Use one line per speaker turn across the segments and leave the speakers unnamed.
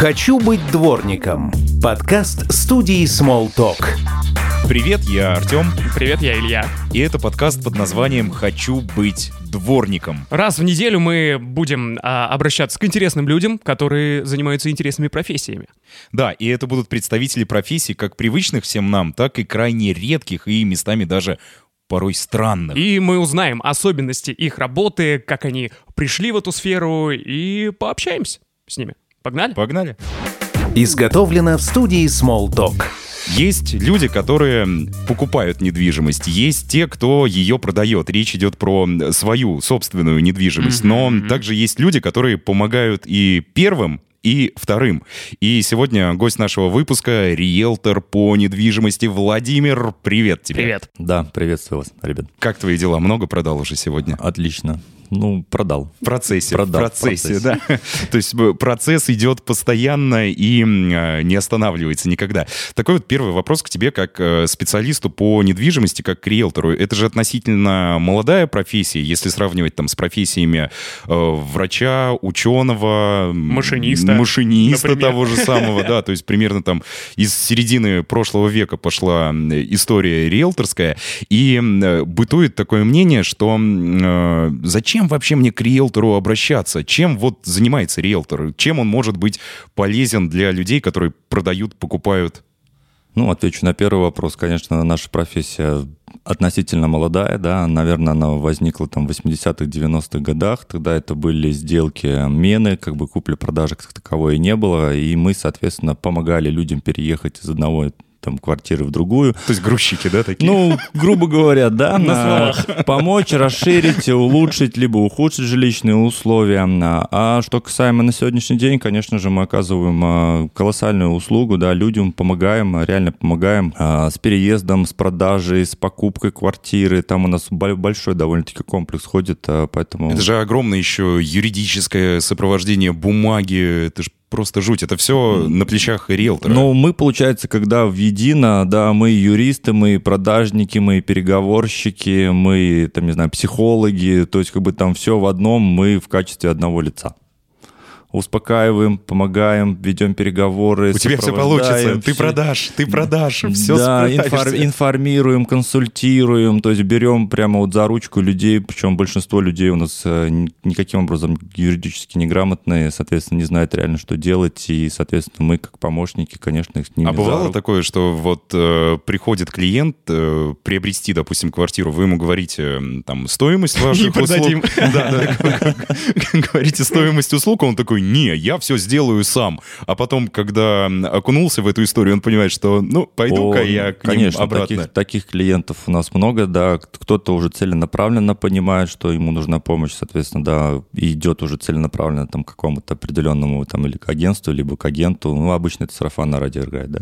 «Хочу быть дворником» – подкаст студии Smalltalk.
Привет, я Артем,
Привет, я Илья.
и это подкаст под названием «Хочу быть дворником».
Раз в неделю мы будем а, обращаться к интересным людям, которые занимаются интересными профессиями.
Да, и это будут представители профессий как привычных всем нам, так и крайне редких и местами даже порой странных.
И мы узнаем особенности их работы, как они пришли в эту сферу, и пообщаемся с ними. Погнали?
Погнали.
Изготовлено в студии Smalltalk.
Есть люди, которые покупают недвижимость, есть те, кто ее продает. Речь идет про свою собственную недвижимость. Но также есть люди, которые помогают и первым, и вторым. И сегодня гость нашего выпуска — риэлтор по недвижимости Владимир. Привет тебе.
Привет.
Да, приветствую вас, ребят.
Как твои дела? Много продал уже сегодня?
Отлично. Ну, продал.
В процессе.
Продал,
в процессе,
в
да. То есть э, процесс идет постоянно и э, не останавливается никогда. Такой вот первый вопрос к тебе как э, специалисту по недвижимости, как к риэлтору. Это же относительно молодая профессия, если сравнивать там с профессиями э, врача, ученого,
Машиниста,
машиниста
например.
того же самого, да, то есть примерно там из середины прошлого века пошла история риэлторская, и э, бытует такое мнение, что э, зачем вообще мне к риэлтору обращаться? Чем вот занимается риэлтор? Чем он может быть полезен для людей, которые продают, покупают?
Ну, отвечу на первый вопрос. Конечно, наша профессия относительно молодая, да, наверное, она возникла там в 80-х, 90-х годах, тогда это были сделки мены, как бы купли-продажи как таковой не было, и мы, соответственно, помогали людям переехать из одного там квартиры в другую.
То есть грузчики, да, такие?
Ну, грубо говоря, да,
На
на- помочь, расширить, улучшить, либо ухудшить жилищные условия. А что касаемо на сегодняшний день, конечно же, мы оказываем а, колоссальную услугу, да, людям помогаем, реально помогаем а, с переездом, с продажей, с покупкой квартиры. Там у нас бо- большой довольно-таки комплекс ходит, а, поэтому...
Это же огромное еще юридическое сопровождение бумаги, это же просто жуть. Это все на плечах риэлтора.
Ну, мы, получается, когда в едино, да, мы юристы, мы продажники, мы переговорщики, мы, там, не знаю, психологи, то есть как бы там все в одном, мы в качестве одного лица. Успокаиваем, помогаем, ведем переговоры.
У тебя все получится. Ты
все-
продашь, ты продашь. Все
да, инфор- информируем, консультируем, то есть берем прямо вот за ручку людей, причем большинство людей у нас э, ни- никаким образом юридически неграмотные, соответственно, не знают реально, что делать, и, соответственно, мы как помощники, конечно, их с ними
А бывало такое, что вот э, приходит клиент э, приобрести, допустим, квартиру, вы ему говорите там стоимость ваших услуг. Говорите стоимость услуг, он такой, не, я все сделаю сам. А потом, когда окунулся в эту историю, он понимает, что, ну, пойду-ка я к ним
Конечно,
обратно.
таких, таких клиентов у нас много, да. Кто-то уже целенаправленно понимает, что ему нужна помощь, соответственно, да, и идет уже целенаправленно там, к какому-то определенному там или к агентству, либо к агенту. Ну, обычно это сарафан на радио играет, да.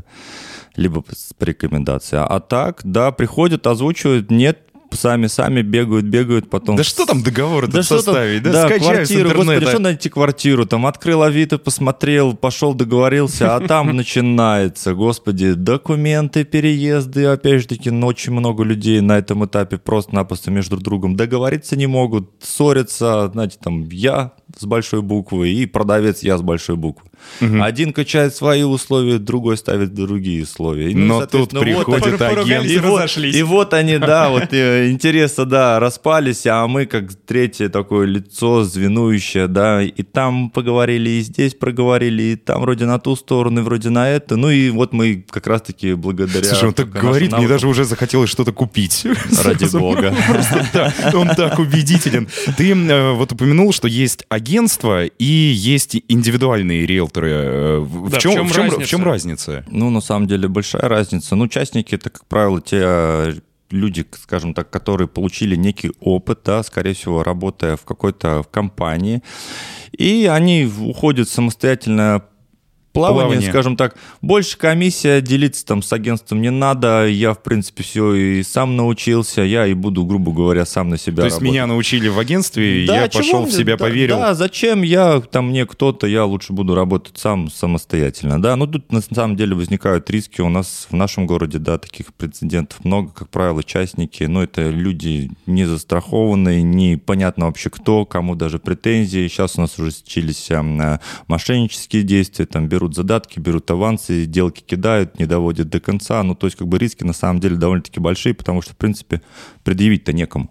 Либо по рекомендации. А так, да, приходят, озвучивают, нет, сами-сами бегают, бегают, потом...
Да что там договор
Да что там,
составить? Да,
да, квартиру, господи, что найти квартиру? Там открыл Авито, посмотрел, пошел, договорился, а там начинается, господи, документы, переезды, опять же таки, очень много людей на этом этапе просто-напросто между друг другом договориться не могут, ссорятся, знаете, там, я с большой буквы и продавец я с большой буквы. Один качает свои условия, другой ставит другие условия. Ну,
Но тут
соответственно, вот
приходит агент.
и вот, и вот они, да, вот э, интересы, да, распались, а мы как третье такое лицо звенующее, да, и там поговорили, и здесь проговорили, и там вроде на ту сторону, и вроде на это. Ну и вот мы как раз-таки благодаря...
Слушай, он так говорит, мне
навыкам-
даже уже захотелось что-то купить.
Ради бога.
Просто он так убедителен. Ты э, вот упомянул, что есть агентство и есть индивидуальные риэлторы. Э, В
Да, в
чем
чем
в чем- в
разница?
чем разница?
Ну, на самом деле, большая разница. Ну, участники это, как правило, те э, люди, скажем так, которые получили некий опыт, да, скорее всего, работая в какой-то компании, и они уходят самостоятельно плавание,
Плавание.
скажем так, больше комиссия, делиться там с агентством не надо, я, в принципе, все и сам научился, я и буду, грубо говоря, сам на себя
То есть
работать.
меня научили в агентстве,
Да,
я
чего
пошел в себя
да,
поверил.
Да, зачем я, там мне кто-то, я лучше буду работать сам самостоятельно, да. Ну, тут на самом деле возникают риски. У нас в нашем городе, да, таких прецедентов много, как правило, частники, но это люди не застрахованные, непонятно вообще кто, кому даже претензии. Сейчас у нас уже случились а, мошеннические действия, там берут берут задатки, берут авансы, сделки кидают, не доводят до конца. Ну, то есть, как бы риски на самом деле довольно-таки большие, потому что, в принципе, предъявить-то некому.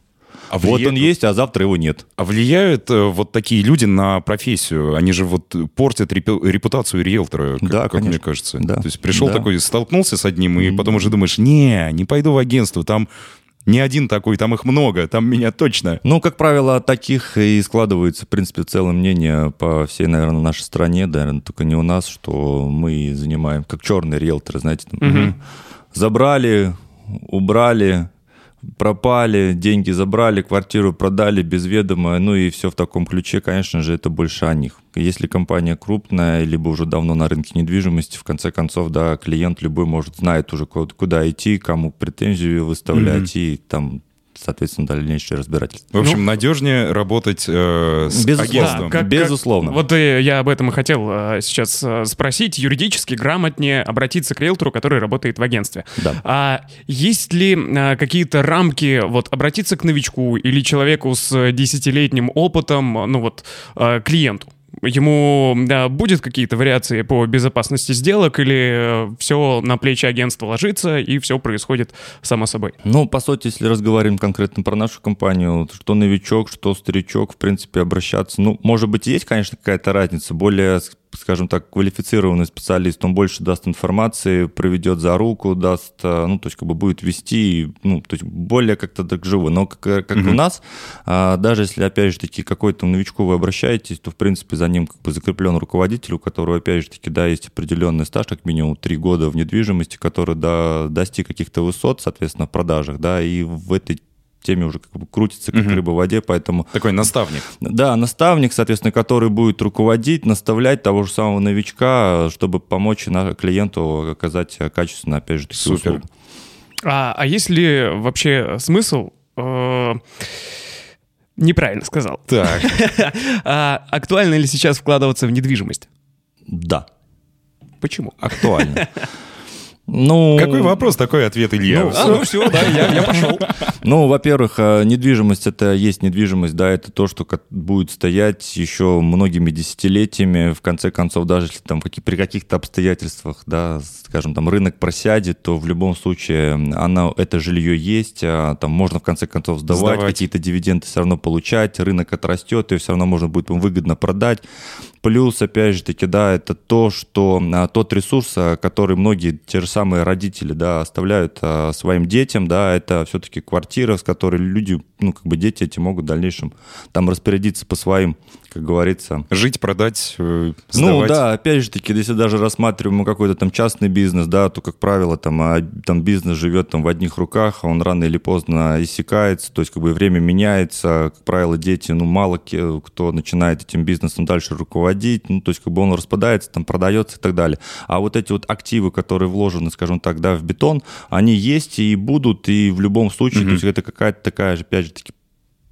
А
Вот
влия-
он есть, а завтра его нет.
А влияют э, вот такие люди на профессию? Они же вот портят репу- репутацию риэлтора, как,
Да,
как
конечно.
мне кажется.
Да.
То есть пришел
Да.
такой, столкнулся с одним, и потом уже думаешь, не, не пойду в агентство, там не один такой, там их много, там меня точно.
Ну, как правило, таких и складывается, в принципе, целое мнение по всей, наверное, нашей стране, да, наверное, только не у нас, что мы занимаем, как черные риэлторы, знаете, там, забрали, убрали, пропали, деньги забрали, квартиру продали без ведома, ну и все в таком ключе, конечно же, это больше о них. Если компания крупная, либо уже давно на рынке недвижимости, в конце концов, да, клиент любой может, знает уже, куда, идти, кому претензию выставлять, и там, соответственно, дальнейшее разбирательство.
В общем, надежнее работать э, с
Безусловно.
агентством.
как-
Безусловно.
Вот э, я об этом и хотел э, сейчас э, спросить. Юридически грамотнее обратиться к риэлтору, который работает в агентстве.
Да.
А есть ли э, какие-то рамки, вот, обратиться к новичку или человеку с десятилетним опытом, ну вот, э, клиенту? Ему да, будет какие-то вариации по безопасности сделок или все на плечи агентства ложится и все происходит само собой?
Ну, по сути, если разговариваем конкретно про нашу компанию, что новичок, что старичок, в принципе, обращаться, ну, может быть, есть, конечно, какая-то разница. Более, скажем так, квалифицированный специалист, он больше даст информации, проведет за руку, даст, э, ну, то есть, как бы будет вести, ну, то есть, более как-то так живо. Но как, как у нас, а, даже если, опять же таки, какой-то новичку вы обращаетесь, то, в принципе, за ним как бы закреплен руководитель, у которого, опять же таки, да, есть определенный стаж, как минимум три года в недвижимости, который да, достиг каких-то высот, соответственно, в продажах, да, и в этой теме уже как бы крутится, как рыба в воде, поэтому
Такой наставник.
да, наставник, соответственно, который будет руководить, наставлять того же самого новичка, чтобы помочь клиенту оказать качественно, опять же, таки,
Супер.
услугу.
А, а есть ли вообще смысл... э, Неправильно сказал.
Так,
А актуально ли сейчас вкладываться в недвижимость?
Да,
Почему?
актуально. Ну,
какой вопрос, такой ответ, Илья.
Ну,
А, ну все, да, я, я пошел.
Ну, во-первых, э, недвижимость это есть недвижимость, да, это то, что будет стоять еще многими десятилетиями. В конце концов, даже если там при каких-то обстоятельствах, да, скажем, там рынок просядет, то в любом случае она, это жилье есть, а, там можно в конце концов сдавать,
Сдавать.
какие-то дивиденды все равно получать, рынок отрастет, и все равно можно будет выгодно продать. Плюс, опять же таки, да, это то, что а, тот ресурс, а, который многие те же самые родители, да, оставляют а, своим детям, да, это все-таки квартира, с которой люди, ну, как бы дети эти могут в дальнейшем там распорядиться по своим, как говорится,
Жить, продать, э,
ну
сдавать.
да, опять же таки, если даже рассматриваем какой-то там частный бизнес, да, то, как правило, там, а, там бизнес живет там в одних руках, а он рано или поздно иссякается, то есть как бы время меняется, как правило, дети, ну мало кто начинает этим бизнесом дальше руководить, ну то есть как бы он распадается, там продается и так далее. А вот эти вот активы, которые вложены, скажем так, да, в бетон, они есть и будут, и в любом случае, то есть это какая-то такая же, опять же таки,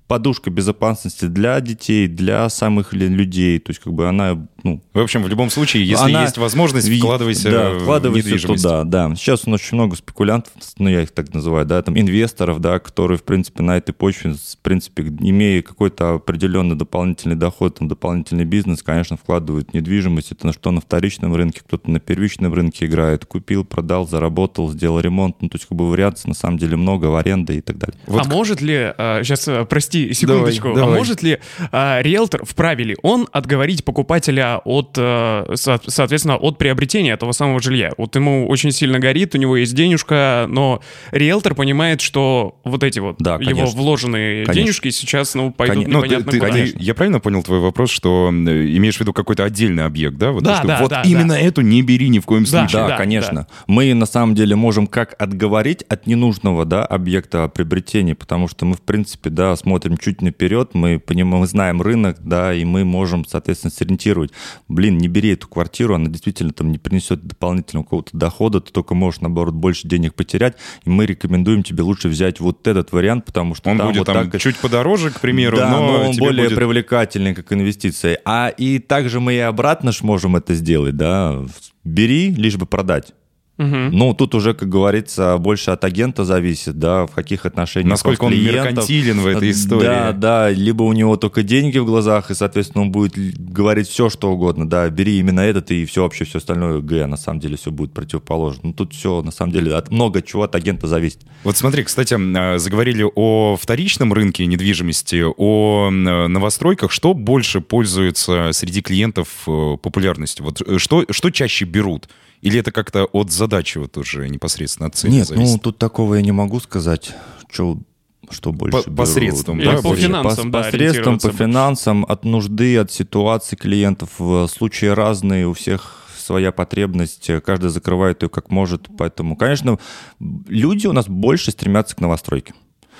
подушка безопасности для детей, для самых людей. То есть, как бы она, ну,
В общем, в любом случае, если
она-
есть возможность, вкладывайся
да,
в
вкладывайся
недвижимость.
туда, да. Сейчас у нас очень много спекулянтов, ну, я их так называю, да, там, инвесторов, да, которые, в принципе, на этой почве, в принципе, имея какой-то определенный дополнительный доход, там, дополнительный бизнес, конечно, вкладывают в недвижимость. Это на что на вторичном рынке, кто-то на первичном рынке играет. Купил, продал, заработал, сделал ремонт. Ну, то есть, как бы, вариаций на самом деле много, в аренда и так далее.
Вот
а может ли, сейчас, прости, секундочку,
Давай, давай.
а может ли а, риэлтор, вправе ли он отговорить покупателя от, э, со- соответственно, от приобретения этого самого жилья? Вот ему очень сильно горит, у него есть денежка, но риэлтор понимает, что вот эти вот
Да,
его
конечно.
вложенные
Конечно.
денежки сейчас, ну, пойдут
Коне-
Ну, ты-
непонятно
ты-
куда.
ты- я правильно понял твой вопрос, что имеешь в виду какой-то отдельный объект, да? Вот,
Да,
что
да,
вот
да,
именно
да.
эту не бери ни в коем
Да,
случае.
Да,
да,
конечно. Мы на самом деле можем как отговорить от ненужного да, объекта приобретения, потому что мы, в принципе, да, смотрим чуть наперед, мы понимаем, мы знаем рынок, да, и мы можем, соответственно, сориентировать. Блин, не бери эту квартиру, она действительно там не принесет дополнительного какого-то дохода, ты только можешь, наоборот, больше денег потерять, и мы рекомендуем тебе лучше взять вот этот вариант, потому что
Он
там
будет
вот
там
так...
чуть подороже, к примеру,
да,
но,
но он более
будет-
привлекательный как инвестиция. А и также мы и обратно ж можем это сделать, да. Бери, лишь бы продать.
Мгм.
Ну, тут уже, как говорится, больше от агента зависит, да, в каких отношениях
Насколько он меркантилен в этой истории.
Да, да, либо у него только деньги в глазах, и, соответственно, он будет говорить все, что угодно, да, бери именно этот, и все вообще, все остальное Г, на самом деле, все будет противоположно. Ну, тут все, на самом деле, от много чего от агента зависит.
Вот смотри, кстати, а, заговорили о вторичном рынке недвижимости, о м, новостройках. Что больше пользуется среди клиентов э, популярностью? Вот э, что, что чаще берут? Или это как-то от задачи вот уже непосредственно от цели
Нет,
зависит?
ну, тут такого я не могу сказать, что что больше
По-
берут.
посредством,
Или
да,
по
больше?
финансам, да,
посредством, по финансам, от нужды, от ситуации клиентов. В случае разные, у всех своя потребность, каждый закрывает ее как может. Поэтому, конечно, люди у нас больше стремятся к новостройке.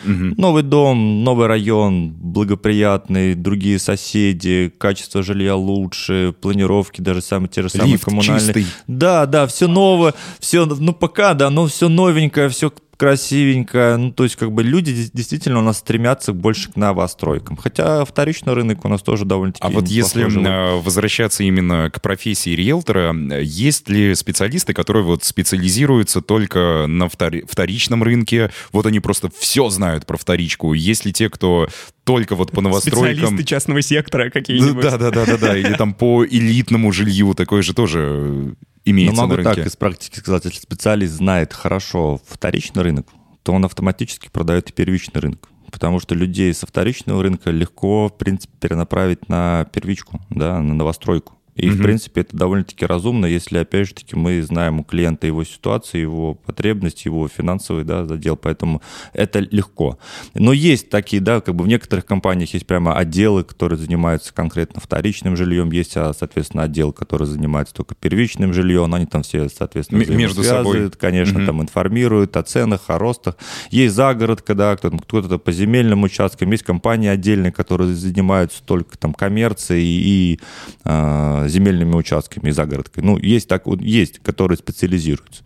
Мгм.
Новый дом, новый район, благоприятный, другие соседи, качество жилья лучше, планировки даже самые те же самые
Лифт
коммунальные.
чистый.
Да, да, все новое, все, ну пока, да, но все новенькое, все красивенькое. Ну, то есть, как бы люди действительно у нас стремятся больше к новостройкам. Хотя вторичный рынок у нас тоже довольно-таки
А вот если
живой.
э, возвращаться именно к профессии риэлтора, э, есть ли специалисты, которые вот специализируются только на втори- вторичном рынке? Вот они просто все знают про вторичку. Есть ли те, кто только вот по новостройкам...
Специалисты частного сектора какие-нибудь.
Да, да, да, да, да. Или там по элитному жилью такое же тоже имеется
могу
на
так
рынке.
из практики сказать, если специалист знает хорошо вторичный рынок, то он автоматически продает и первичный рынок. Потому что людей со вторичного рынка легко, в принципе, перенаправить на первичку, да, на новостройку. И, в
Мгм.
принципе, это довольно-таки разумно, если, опять же таки, мы знаем у клиента его ситуацию, его потребности, его финансовый да, задел, поэтому это легко. Но есть такие, да, как бы в некоторых компаниях есть прямо отделы, которые занимаются конкретно вторичным жильем, есть, а, соответственно, отдел, который занимается только первичным жильем, они там все, соответственно,
М- между собой.
конечно,
Мгм.
там информируют о ценах, о ростах. Есть загородка, да, кто-то, кто-то по земельным участкам, есть компании отдельные, которые занимаются только там коммерцией и а, земельными участками и загородкой. Ну, есть так, вот есть, которые специализируются.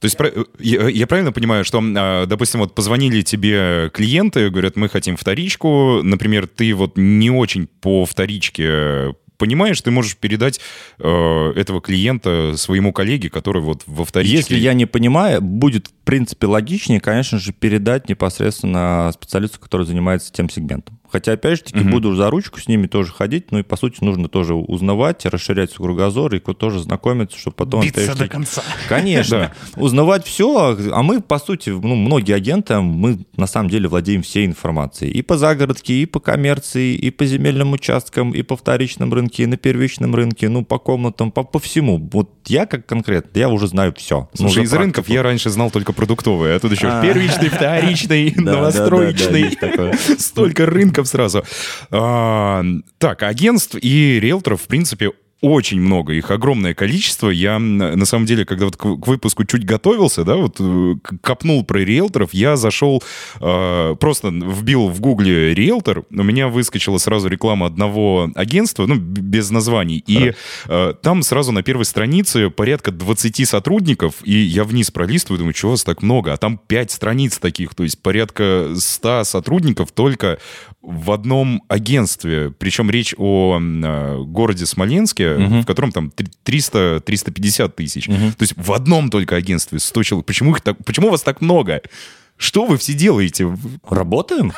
То есть я, я правильно понимаю, что, а, допустим, вот позвонили тебе клиенты, говорят, мы хотим вторичку, например, ты вот не очень по вторичке понимаешь, ты можешь передать э, этого клиента своему коллеге, который вот во вторичке...
Если я не понимаю, будет, в принципе, логичнее, конечно же, передать непосредственно специалисту, который занимается тем сегментом. Хотя, опять же таки,
Мгм.
буду за ручку с ними тоже ходить, ну и, по сути, нужно тоже узнавать, расширять свой кругозор и тоже знакомиться, чтобы потом...
Биться до конца.
Конечно. Узнавать все, а мы, по сути, ну, многие агенты, мы на самом деле владеем всей информацией. И по загородке, и по коммерции, и по земельным участкам, и по вторичном рынке, и на первичном рынке, ну, по комнатам, по, по всему. Вот я как конкретно, я уже знаю все.
Слушай, из рынков я раньше знал только продуктовые, а тут еще
А.
первичный, вторичный, новостроечный. Столько рынков сразу. А, так, агентств и риэлторов, в принципе, очень много, их огромное количество. Я, на самом деле, когда вот к, выпуску чуть готовился, да, вот э, копнул про риэлторов, я зашел, э, просто вбил в гугле риэлтор, у меня выскочила сразу реклама одного агентства, ну, без названий, и э, там сразу на первой странице порядка 20 сотрудников, и я вниз пролистываю, думаю, чего вас так много, а там 5 страниц таких, то есть порядка 100 сотрудников только в одном агентстве, причем речь о э, городе Смоленске,
Мгм.
в котором там три- 300-350 тысяч.
Мгм.
То есть в одном только агентстве 100 человек. Почему, их так, почему вас так много? Что вы все делаете?
Работаем.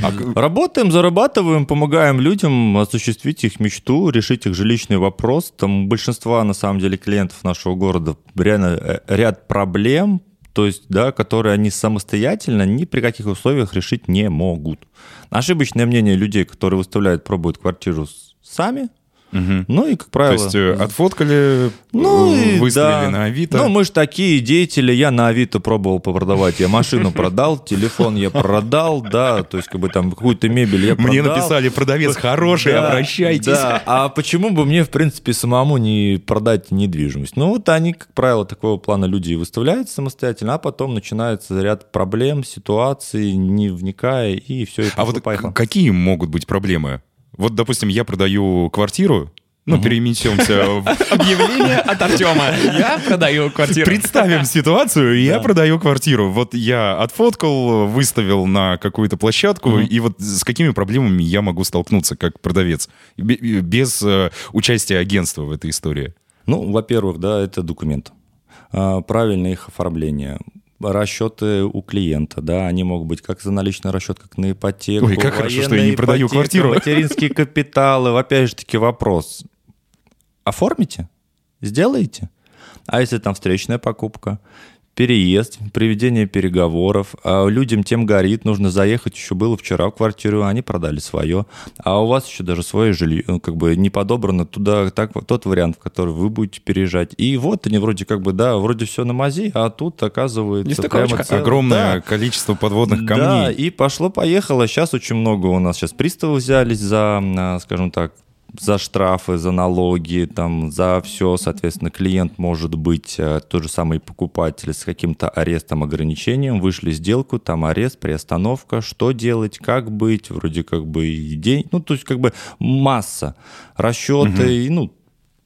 Работаем, зарабатываем, помогаем людям осуществить их мечту, решить их жилищный вопрос. Там у большинства, на самом деле, клиентов нашего города реально э, ряд проблем, то есть, да, которые они самостоятельно ни при каких условиях решить не могут. Ошибочное мнение людей, которые выставляют, пробуют квартиру сами,
Мгм.
ну и, как
То
правило...
есть э, отфоткали,
Ну
э,
и
выставили
да.
на Авито.
Ну, мы же такие деятели. Я на Авито пробовал попродавать. Я машину продал, телефон я продал, да, то есть как бы там какую-то мебель я продал.
Мне написали, продавец хороший,
Да,
обращайтесь.
Да, а почему бы мне, в принципе, самому не продать недвижимость? Ну, вот они, как правило, такого плана люди и выставляют самостоятельно, а потом начинается ряд проблем, ситуаций, не вникая, и все, и
А вот
пошло-поехало.
к- какие могут быть проблемы? Вот, допустим, я продаю квартиру, ну, переместимся в...
Объявление от Артема. Я продаю квартиру.
Представим ситуацию, я
Да.
продаю квартиру. Вот я отфоткал, выставил на какую-то площадку, и вот с какими проблемами я могу столкнуться как продавец? Бе- Без э, участия агентства в этой истории.
Ну, во-первых, да, это документ. а, правильное их оформление, расчеты у клиента, да, они могут быть как за наличный расчет, как на ипотеку.
Ой, как хорошо, что я не продаю
ипотека,
квартиру.
Материнские капиталы. Опять же таки вопрос. Оформите? Сделаете? А если там встречная покупка? Переезд, приведение переговоров. А людям тем горит, нужно заехать. Еще было вчера в квартиру, они продали свое. А у вас еще даже свое жилье, ну, как бы не подобрано туда, так, тот вариант, в который вы будете переезжать. И вот они вроде как бы, да, вроде все на мази, а тут оказывается прямо
целое, огромное да, количество подводных камней.
Да, и пошло-поехало. Сейчас очень много у нас сейчас приставы взялись за, а, скажем так, за штрафы, за налоги, там, за все, соответственно, клиент может быть э, тот же самый покупатель с каким-то арестом, ограничением, вышли сделку, там арест, приостановка, что делать, как быть, вроде как бы и день, ну, то есть как бы масса расчеты, угу. и, ну,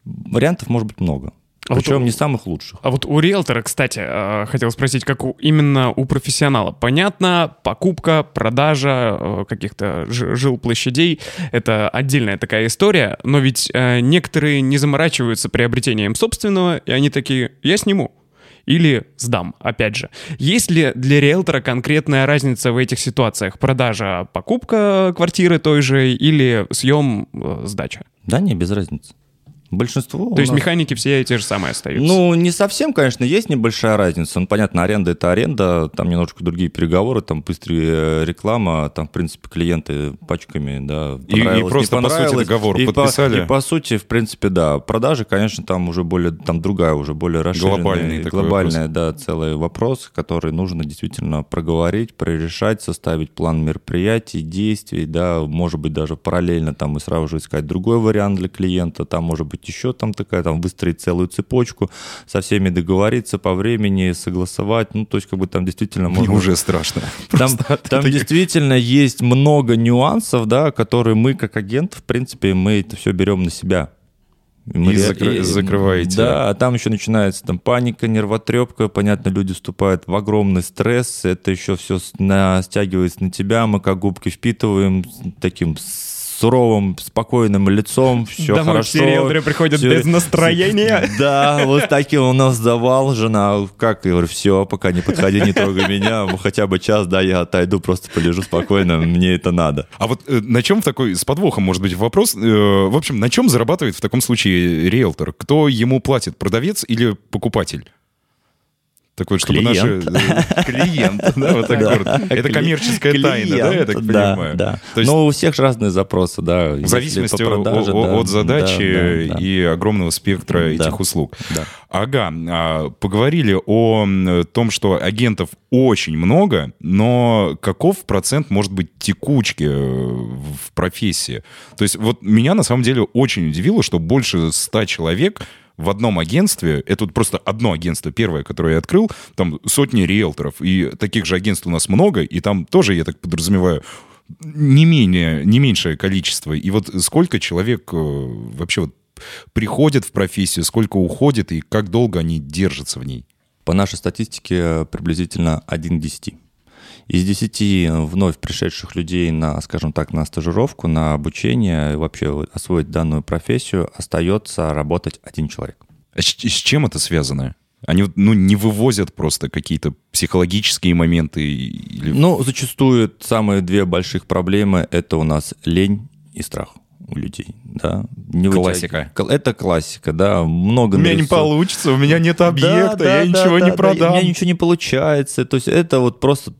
вариантов может быть много. А Причем вот, не самых лучших.
А вот у риэлтора, кстати, э, хотел спросить, как у, именно у профессионала. Понятно, покупка, продажа э, каких-то жилплощадей — это отдельная такая история, но ведь э, некоторые не заморачиваются приобретением собственного, и они такие «я сниму» или сдам, опять же. Есть ли для риэлтора конкретная разница в этих ситуациях? Продажа, покупка квартиры той же или съем, сдача?
Да не, без разницы. Большинство.
То есть нас... механики все те же самые остаются?
Ну, не совсем, конечно, есть небольшая разница. Ну, понятно, аренда это аренда, там немножко другие переговоры, там быстрая э, реклама, там, в принципе, клиенты пачками, да,
и, и просто, по сути, договор и подписали.
По, и, по сути, в принципе, да, продажи, конечно, там уже более, там другая, уже более расширенная.
Глобальный
Глобальный, да, целый вопрос, который нужно действительно проговорить, прорешать, составить план мероприятий, действий, да, может быть, даже параллельно там и сразу же искать другой вариант для клиента, там, может быть, еще там такая, там выстроить целую цепочку, со всеми договориться по времени, согласовать, ну, то есть как бы там действительно
можно... Мне уже страшно.
Там, там действительно есть много нюансов, да, которые мы как агент, в принципе, мы это все берем на себя.
Мы и, закры- и закрываете.
Да, а там еще начинается там паника, нервотрепка, понятно, люди вступают в огромный стресс, это еще все на, стягивается на тебя, мы как губки впитываем таким суровым, спокойным лицом, все Домой хорошо. все
риэлторы приходят все... без настроения.
Да, вот таким у нас завал, жена, как, я говорю, все, пока не подходи, не трогай меня, хотя бы час, да, я отойду, просто полежу спокойно, мне это надо.
А вот э, на чем такой, с подвохом, может быть, вопрос, э, в общем, на чем зарабатывает в таком случае риэлтор? Кто ему платит, продавец или покупатель? Так вот, чтобы
клиент.
наши... Э, клиент, да, вот так да. Это коммерческая тайна, да, я так понимаю?
Да, да. Но у всех разные запросы, да.
В зависимости от задачи и огромного спектра этих услуг. Ага, а, поговорили о том, что агентов очень много, но каков процент может быть текучки э, в профессии? То есть вот меня на самом деле очень удивило, что больше ста человек в одном агентстве, это просто одно агентство, первое, которое я открыл, там сотни риэлторов, и таких же агентств у нас много, и там тоже, я так подразумеваю, не, менее, не меньшее количество. И вот сколько человек э, вообще вот приходит в профессию, сколько уходит, и как долго они держатся в ней?
По нашей статистике приблизительно 1 к 10. Из 10 вновь пришедших людей на, скажем так, на стажировку, на обучение, вообще освоить данную профессию, остается работать один человек.
А с, с чем это связано? Они ну, не вывозят просто какие-то психологические моменты? Или...
Ну, зачастую самые две больших проблемы — это у нас лень и страх у людей, да.
Не классика.
Вытяг... Это классика, да. Много
У меня нарисов... не получится, у меня нет объекта, да, да, я да, ничего да, не продам. Да,
у меня ничего не получается. То есть это вот просто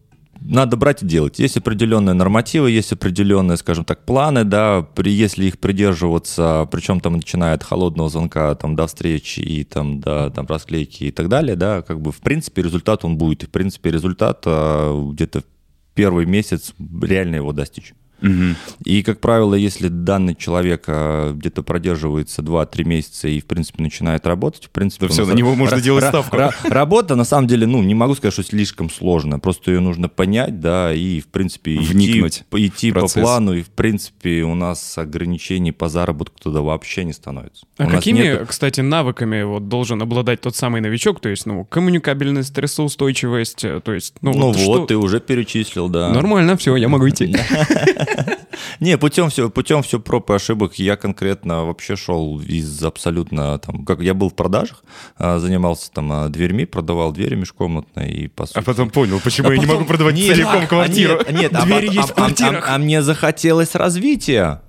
надо брать и делать. Есть определенные нормативы, есть определенные, скажем так, планы, да, при, если их придерживаться, причем там начиная от холодного звонка там, до встречи и там, до там, расклейки и так далее, да, как бы в принципе результат он будет. В принципе результат а, где-то первый месяц реально его достичь. Угу. И, как правило, если данный человек а, где-то продерживается 2-3 месяца и, в принципе, начинает работать, в принципе...
То все, на него можно делать ставку.
Работа, на самом деле, ну, не могу сказать, что слишком сложная, просто ее нужно понять, да, и, в принципе,
Вникнуть
идти, идти по плану, и, в принципе, у нас ограничений по заработку туда вообще не становится.
А какими, нету... кстати, навыками вот должен обладать тот самый новичок, то есть, ну, коммуникабельность, стрессоустойчивость, то есть...
Ну, ну вот, вот, ты уже перечислил, да.
Нормально, все, я могу идти.
Не, путем все, путем все проб и ошибок. Я конкретно вообще шел из абсолютно там, как я был в продажах, а, занимался там а, дверьми, продавал двери межкомнатные и по сути.
А потом понял, почему
А
я не
потом-
могу продавать
Нет,
целиком
а,
квартиру.
Нет, нет, а
Двери
пот-
есть в
а- а-
квартирах.
а- а мне захотелось развития.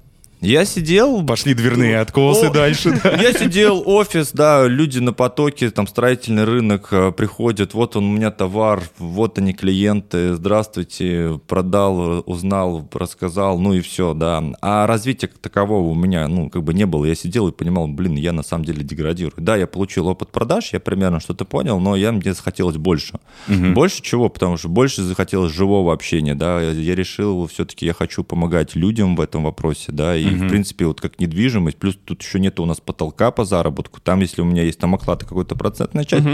Я сидел,
Пошли дверные откосы
О,
дальше. да.
Я сидел, офис, да, люди на потоке, там строительный рынок э, приходят, вот он у меня товар, вот они клиенты, здравствуйте, продал, узнал, рассказал, ну и все, да. А развития такового у меня, ну, как бы не было. Я сидел и понимал, блин, я на самом деле деградирую. Да, я получил опыт продаж, я примерно что-то понял, но я, мне захотелось больше. Больше чего? Потому что больше захотелось живого общения, да. Я решил, все-таки я хочу помогать людям в этом вопросе, да, и, в принципе, вот как недвижимость, плюс тут еще нет у нас потолка по заработку. Там, если у меня есть там оклад какой-то процентная часть,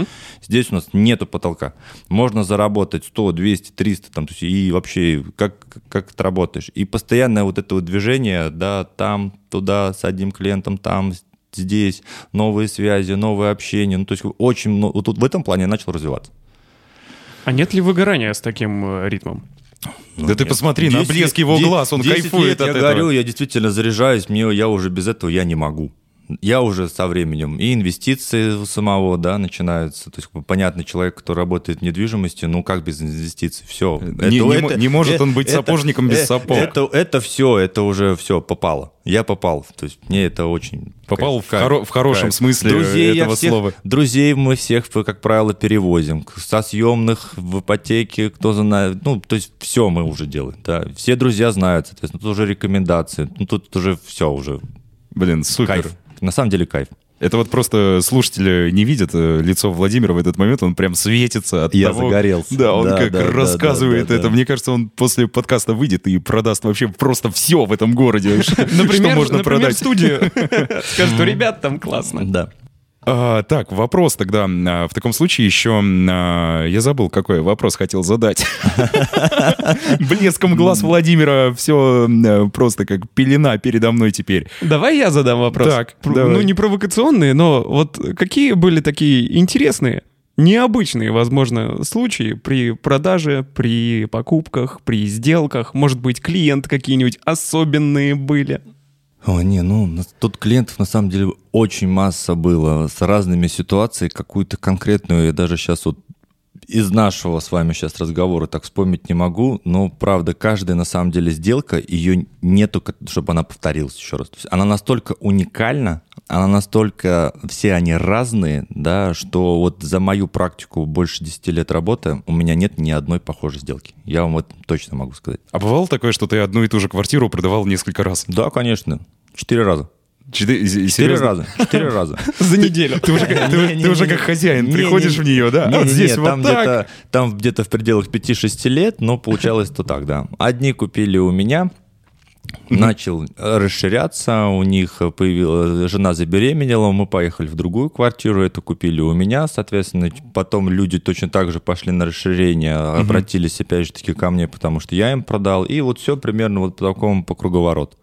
здесь у нас нету потолка. Можно заработать 100, 200, 300, там, то есть, и вообще, как, как ты работаешь. И постоянное вот это вот движение, да, там, туда, с одним клиентом, там, здесь, новые связи, новое общение. Ну, то есть очень много, вот тут в этом плане я начал развиваться.
А нет ли выгорания с таким э, ритмом?
Да ты посмотри на
10
блеск его
де-
глаз, он
10
кайфует
лет
от
я
этого.
говорю, я действительно заряжаюсь, мне, я уже без этого я не могу. Я уже со временем и инвестиции у самого, да, начинаются. То есть, понятно, человек, который работает в недвижимости, ну как без инвестиций? Все.
Не- не мо- не может он быть сапожником без сапог.
Это, это все, это уже все попало. Я попал. То есть мне это очень...
Попал
кайф,
в хоро- в хорошем
кайф.
смысле
друзей
этого
всех-
слова.
Друзей мы всех, как правило, перевозим. Со съемных в ипотеке, кто знает. Ну, то есть все мы уже делаем. Да. Все друзья знают, соответственно. Тут уже рекомендации. Ну, тут уже все уже.
Блин, супер.
Кайф. На самом деле кайф.
Это вот просто слушатели не видят э, лицо Владимира в этот момент, он прям светится от
Я
того...
загорелся.
Да, он
Да,
как
да,
рассказывает
да,
это. Мне кажется, он после подкаста выйдет и продаст вообще просто все в этом городе, что
Например,
можно
например,
продать.
студию. Скажет, ребят там классно.
Да.
А, так, вопрос тогда. а, В таком случае еще... а, Я забыл, какой вопрос хотел задать. Блеском глаз Владимира все просто как пелена передо мной теперь.
Давай я задам вопрос.
Так.
Ну, не провокационные, но вот какие были такие интересные, необычные, возможно, случаи при продаже, при покупках, при сделках? Может быть, клиент какие-нибудь особенные были?
О, не, ну, тут клиентов на самом деле очень масса было с разными ситуациями, какую-то конкретную, я даже сейчас вот из нашего с вами сейчас разговора так вспомнить не могу, но правда, каждая на самом деле сделка, ее нету, чтобы она повторилась еще раз. То есть она настолько уникальна, она настолько, все они разные, да, что вот за мою практику больше 10 лет работы у меня нет ни одной похожей сделки. Я вам это точно могу сказать.
А бывало такое, что ты одну и ту же квартиру продавал несколько раз?
Да, конечно. Четыре раза.
Четыре,
раза. Четыре раза.
За неделю.
Ты уже, как- ты- ты уже как хозяин приходишь в нее, да? вот здесь вот
там
так.
где-то, там где-то в пределах 5-6 лет, но получалось то так, да. Одни купили у меня, начал э, расширяться, у них появилась, жена забеременела, мы поехали в другую квартиру, это купили у меня, соответственно, потом люди точно так же пошли на расширение, обратились опять же таки ко мне, потому что я им продал, и вот все примерно вот по такому по круговорот.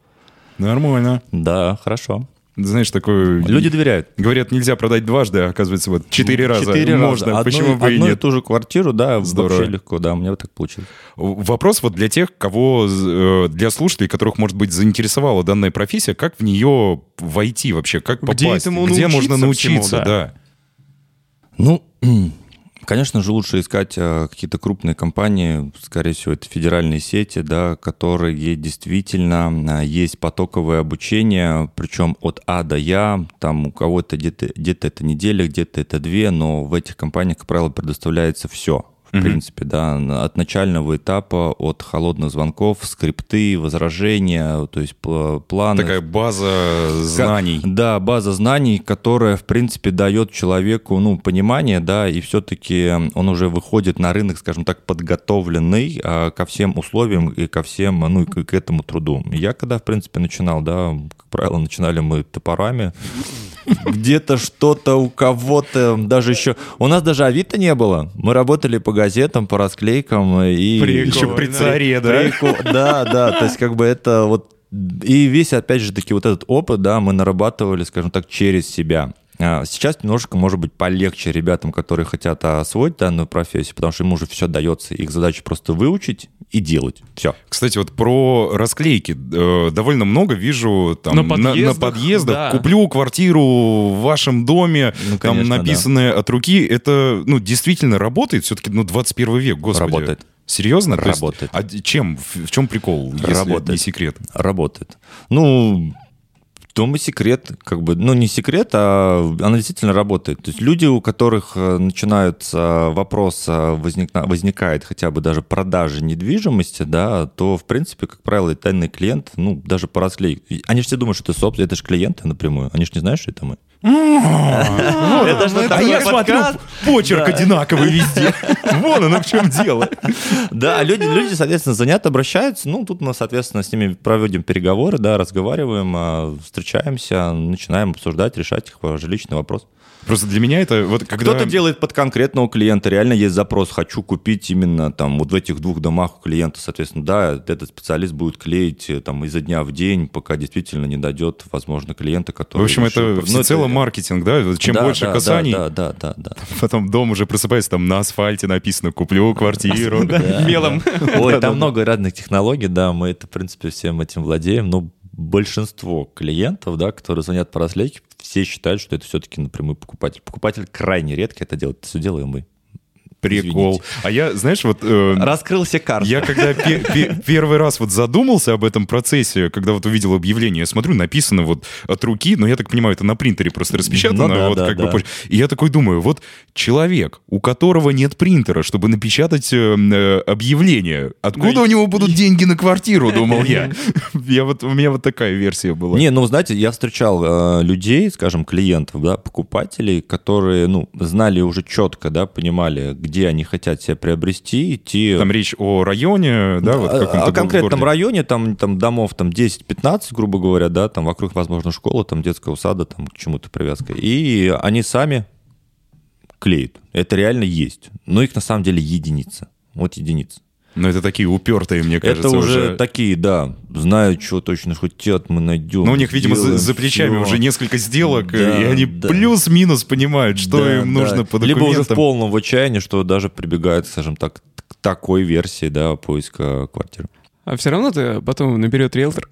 Нормально.
Да, хорошо.
Знаешь, такой...
Люди доверяют.
Говорят, нельзя продать дважды, а оказывается, вот четыре раза
Четыре
можно.
раза.
Почему
одну,
бы и
одну
нет?
ту же квартиру, да,
Здорово.
вообще легко, да, у меня вот так получилось.
Вопрос вот для тех, кого, э, для слушателей, которых, может быть, заинтересовала данная профессия, как в нее войти вообще, как
Где
попасть,
этому
где можно
научиться
научиться,
всему, да.
да.
Ну, конечно же, лучше искать э, какие-то крупные компании, скорее всего, это федеральные сети, да, которые действительно э, есть потоковое обучение, причем от А до Я, там у кого-то где-то где это неделя, где-то это две, но в этих компаниях, как правило, предоставляется все. В принципе, да, от начального этапа, от холодных звонков, скрипты, возражения, то есть пл- планы.
Такая база знаний.
Да, база знаний, которая, в принципе, дает человеку, ну, понимание, да, и все-таки он уже выходит на рынок, скажем так, подготовленный а, ко всем условиям и ко всем, ну, и к, к этому труду. Я когда, в принципе, начинал, да, как правило, начинали мы топорами, где-то что-то у кого-то, даже еще... У нас даже Авито не было. Мы работали по газетам, по расклейкам и...
Прикольно.
Еще при царе, да?
Прикол- Да, да, то есть как бы это вот... И весь, опять же таки, вот этот опыт, да, мы нарабатывали, скажем так, через себя. А, Сейчас немножко, может быть, полегче ребятам, которые хотят освоить данную профессию, потому что им уже все дается. Их задача просто выучить и делать. Все.
Кстати, вот про расклейки. Э, довольно много вижу там
На
на, на
подъездах,
подъездах.
да.
Куплю квартиру в вашем доме.
Ну,
там
конечно,
написанное от руки. Это, ну, действительно работает. Все-таки, ну, 21 век, господи.
Работает.
Серьезно? То есть-
Работает.
а чем? В, в чем прикол, если
Работает.
не секрет?
Работает. Ну, и секрет, как бы, ну, не секрет, а она действительно работает. То есть люди, у которых э, начинаются вопрос, возникна- возникает хотя бы даже продажи недвижимости, да, то, в принципе, как правило, тайный клиент, ну, даже по расклейке. Они же все думают, что это собственно, это же клиенты напрямую. Они же не знают, что это мы. Это же
А я смотрю, почерк одинаковый везде. Вон оно в чем дело.
Да, люди, люди, соответственно, звонят, обращаются. Ну, тут мы, соответственно, с ними проводим переговоры, да, разговариваем, а, встречаемся, начинаем обсуждать, решать их э, жилищный вопрос.
Просто для меня это вот когда...
Кто-то делает под конкретного клиента, реально есть запрос, хочу купить именно там вот в этих двух домах у клиента, соответственно, да, этот специалист будет клеить э, там изо дня в день, пока действительно не дойдет, возможно, клиента, который...
В общем, это
решил- Ну,
всецело
это-
маркетинг, да? Чем
Да,
больше
да,
касаний,
Да, да, да, да. да.
потом дом уже просыпается, там на асфальте написано «Куплю квартиру».
Мелом.
Ой, там много разных технологий, да, мы это, в принципе, всем этим владеем, но большинство клиентов, да, которые звонят по расследке, все считают, что это все-таки напрямую покупатель. Покупатель крайне редко это делает, это все делаем мы.
Прикол.
Извините.
А я, знаешь, вот... э,
Раскрыл все карты.
Я когда пе- пе- первый раз вот задумался об этом процессе, когда вот увидел объявление, я смотрю, написано вот от руки, но я так понимаю, это на принтере просто распечатано,
Ну да,
вот
да,
как бы
да.
позже. И я такой думаю, вот человек, у которого нет принтера, чтобы напечатать э, э, объявление, откуда
Ну,
у него будут деньги на квартиру, думал я. Я вот у меня вот такая версия была.
Не, ну, знаете, я встречал э, людей, скажем, клиентов, да, покупателей, которые, ну, знали уже четко, да, понимали, где они хотят себя приобрести, идти...
Там речь о районе, да, вот
о,
каком-то
о конкретном
городе.
районе, там, там домов там 10-15, грубо говоря, да, там вокруг, возможно, школа, там детская усада, там к чему-то привязка. И они сами клеют. Это реально есть. Но их на самом деле единица. Вот единица.
Но это такие упертые, мне кажется,
это уже, такие, да, знают, что точно хотят, мы найдем.
Ну, у них, видимо, за, за плечами
всё.
уже несколько сделок,
Да,
и они
да.
плюс-минус понимают, что
Да,
им
да.
нужно по
Либо уже в
документам.
полном в отчаянии, что даже прибегают, скажем так, к такой версии, да, поиска квартиры.
А все равно ты потом наберет риэлтор.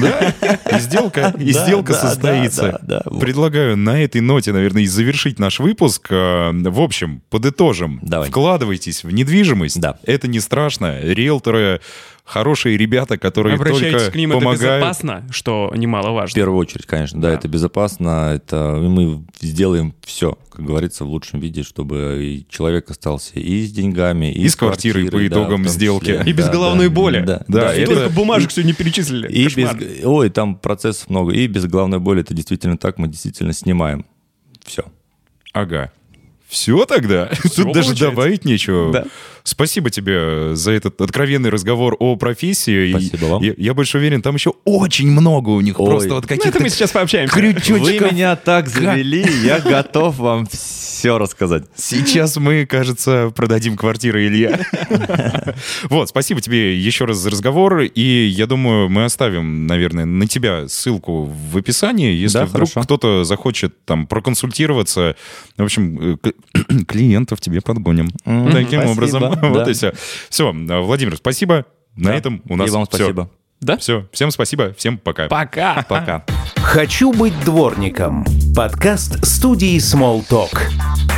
Да, и сделка, и
Да,
сделка
да,
состоится.
да, да, да, вот.
Предлагаю на этой ноте, наверное, и завершить наш выпуск. Э, В общем, подытожим.
Давай.
Вкладывайтесь в недвижимость.
Да.
Это не страшно. Риэлторы хорошие ребята, которые
Обращайтесь
только
к ним, это
помогают.
безопасно, что
В
немаловажно.
первую очередь, конечно, да,
Да.
это безопасно, это и мы сделаем все, как говорится, в лучшем виде, чтобы и человек остался и с деньгами, и,
И с квартирой по
да,
итогам
в том
сделки.
числе.
И без
Да,
головной
да,
боли.
Да,
Да,
да,
и
это-
Только бумажек все не перечислили.
И без, ой, там процессов много. И без головной боли это действительно так, мы действительно снимаем. Все.
Ага. Все тогда? Тут даже добавить нечего.
Да.
Спасибо тебе за этот откровенный разговор о профессии. И
Спасибо вам.
Я, я больше уверен, там еще очень много у них
Ой.
просто вот
Ну, это
каких-то
мы сейчас пообщаемся.
крючочков.
Вы меня так завели, я готов вам все рассказать.
Сейчас мы, кажется, продадим квартиру Илья. Вот, спасибо тебе еще раз за разговор. И я думаю, мы оставим, наверное, на тебя ссылку в описании. Если
Да,
вдруг кто-то захочет там проконсультироваться, в общем, э, клиентов тебе подгоним.
М,
Таким
спасибо,
образом.
да.
Вот и все. Все, Владимир, спасибо. На
Да.
этом у нас
И вам
все.
спасибо.
Да?
Все, всем спасибо, всем пока.
Пока.
Пока.
«Хочу быть дворником» – подкаст студии Small Talk.